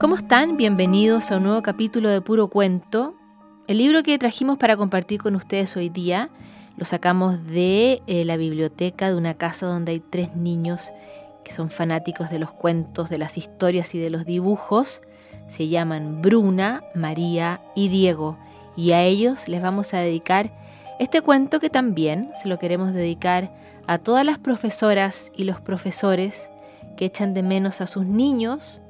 ¿Cómo están? Bienvenidos a un nuevo capítulo de Puro Cuento. El libro que trajimos para compartir con ustedes hoy día lo sacamos de eh, la biblioteca de una casa donde hay tres niños que son fanáticos de los cuentos, de las historias y de los dibujos. Se llaman Bruna, María y Diego. Y a ellos les vamos a dedicar este cuento que también se lo queremos dedicar a todas las profesoras y los profesores que echan de menos a sus niños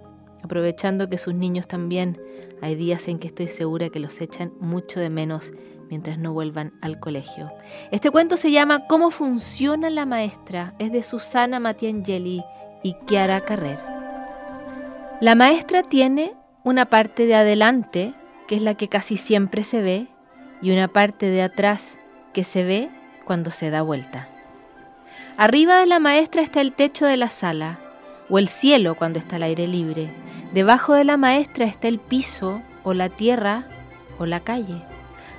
aprovechando que sus niños también hay días en que estoy segura que los echan mucho de menos mientras no vuelvan al colegio. Este cuento se llama ¿Cómo funciona la maestra? Es de Susana Matiangeli y Chiara Carrer. La maestra tiene una parte de adelante, que es la que casi siempre se ve, y una parte de atrás, que se ve cuando se da vuelta. Arriba de la maestra está el techo de la sala, o el cielo cuando está al aire libre. Debajo de la maestra está el piso o la tierra o la calle.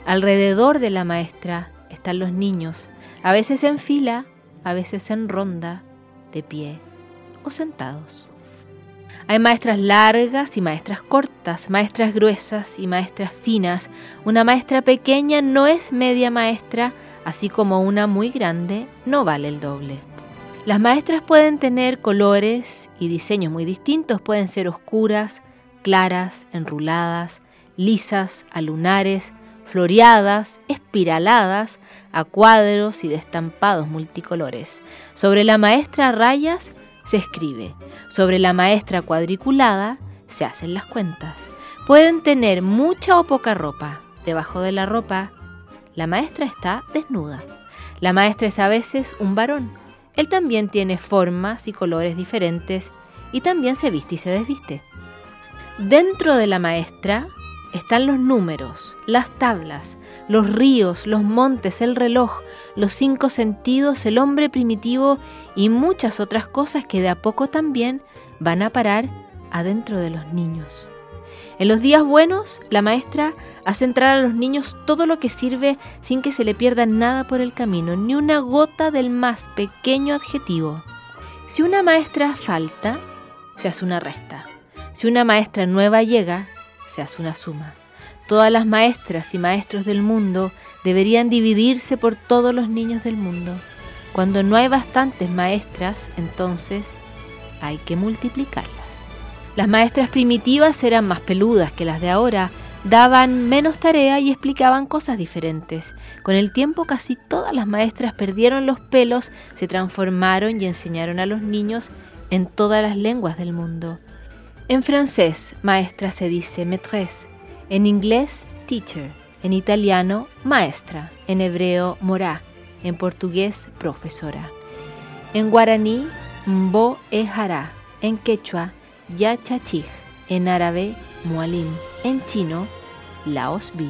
Alrededor de la maestra están los niños, a veces en fila, a veces en ronda, de pie o sentados. Hay maestras largas y maestras cortas, maestras gruesas y maestras finas. Una maestra pequeña no es media maestra, así como una muy grande no vale el doble. Las maestras pueden tener colores y diseños muy distintos, pueden ser oscuras, claras, enruladas, lisas, alunares, floreadas, espiraladas, a cuadros y de estampados multicolores. Sobre la maestra rayas se escribe, sobre la maestra cuadriculada se hacen las cuentas. Pueden tener mucha o poca ropa. Debajo de la ropa, la maestra está desnuda. La maestra es a veces un varón, él también tiene formas y colores diferentes y también se viste y se desviste. Dentro de la maestra están los números, las tablas, los ríos, los montes, el reloj, los cinco sentidos, el hombre primitivo y muchas otras cosas que de a poco también van a parar adentro de los niños. En los días buenos, la maestra Hace entrar a los niños todo lo que sirve sin que se le pierda nada por el camino, ni una gota del más pequeño adjetivo. Si una maestra falta, se hace una resta. Si una maestra nueva llega, se hace una suma. Todas las maestras y maestros del mundo deberían dividirse por todos los niños del mundo. Cuando no hay bastantes maestras, entonces hay que multiplicarlas. Las maestras primitivas eran más peludas que las de ahora, daban menos tarea y explicaban cosas diferentes. Con el tiempo casi todas las maestras perdieron los pelos, se transformaron y enseñaron a los niños en todas las lenguas del mundo. En francés, maestra se dice maîtresse, en inglés, teacher, en italiano, maestra, en hebreo, morá, en portugués, profesora. En guaraní, mbo e en quechua, yachachij, en árabe, mualim, en chino, laosbi.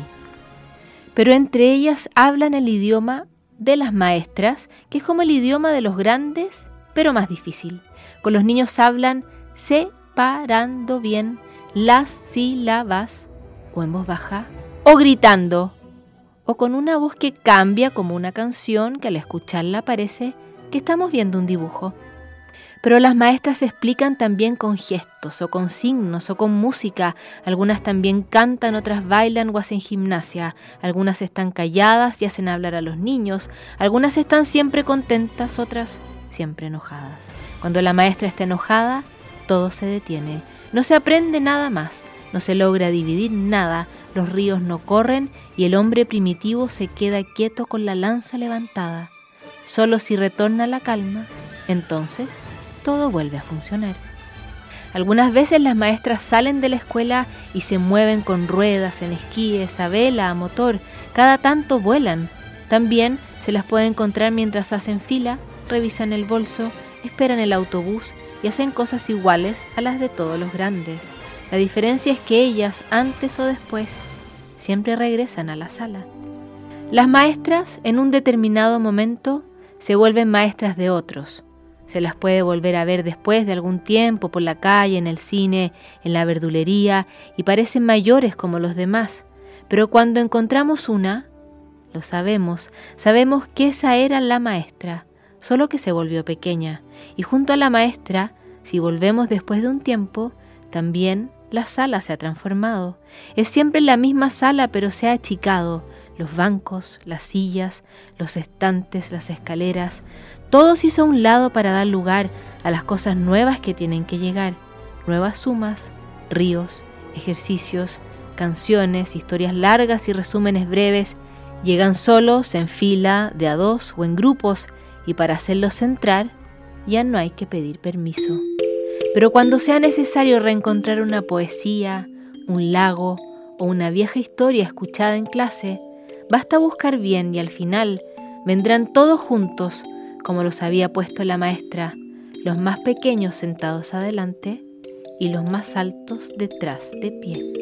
Pero entre ellas hablan el idioma de las maestras, que es como el idioma de los grandes, pero más difícil. Con los niños hablan separando bien las sílabas, o en voz baja, o gritando, o con una voz que cambia como una canción que al escucharla parece que estamos viendo un dibujo. Pero las maestras explican también con gestos o con signos o con música. Algunas también cantan, otras bailan o hacen gimnasia. Algunas están calladas y hacen hablar a los niños. Algunas están siempre contentas, otras siempre enojadas. Cuando la maestra está enojada, todo se detiene. No se aprende nada más. No se logra dividir nada. Los ríos no corren y el hombre primitivo se queda quieto con la lanza levantada. Solo si retorna la calma, entonces todo vuelve a funcionar. Algunas veces las maestras salen de la escuela y se mueven con ruedas, en esquíes, a vela, a motor. Cada tanto vuelan. También se las puede encontrar mientras hacen fila, revisan el bolso, esperan el autobús y hacen cosas iguales a las de todos los grandes. La diferencia es que ellas, antes o después, siempre regresan a la sala. Las maestras, en un determinado momento, se vuelven maestras de otros se las puede volver a ver después de algún tiempo por la calle, en el cine, en la verdulería, y parecen mayores como los demás. Pero cuando encontramos una, lo sabemos, sabemos que esa era la maestra, solo que se volvió pequeña. Y junto a la maestra, si volvemos después de un tiempo, también La sala se ha transformado. Es siempre la misma sala, pero se ha achicado. Los bancos, las sillas, los estantes, las escaleras, todo se hizo a un lado para dar lugar a las cosas nuevas que tienen que llegar. Nuevas sumas, ríos, ejercicios, canciones, historias largas y resúmenes breves, llegan solos, en fila, de a dos o en grupos, y para hacerlos entrar ya no hay que pedir permiso. Pero cuando sea necesario reencontrar una poesía, un lago o una vieja historia escuchada en clase, basta buscar bien y al final vendrán todos juntos, como los había puesto la maestra, los más pequeños sentados adelante y los más altos detrás de pie.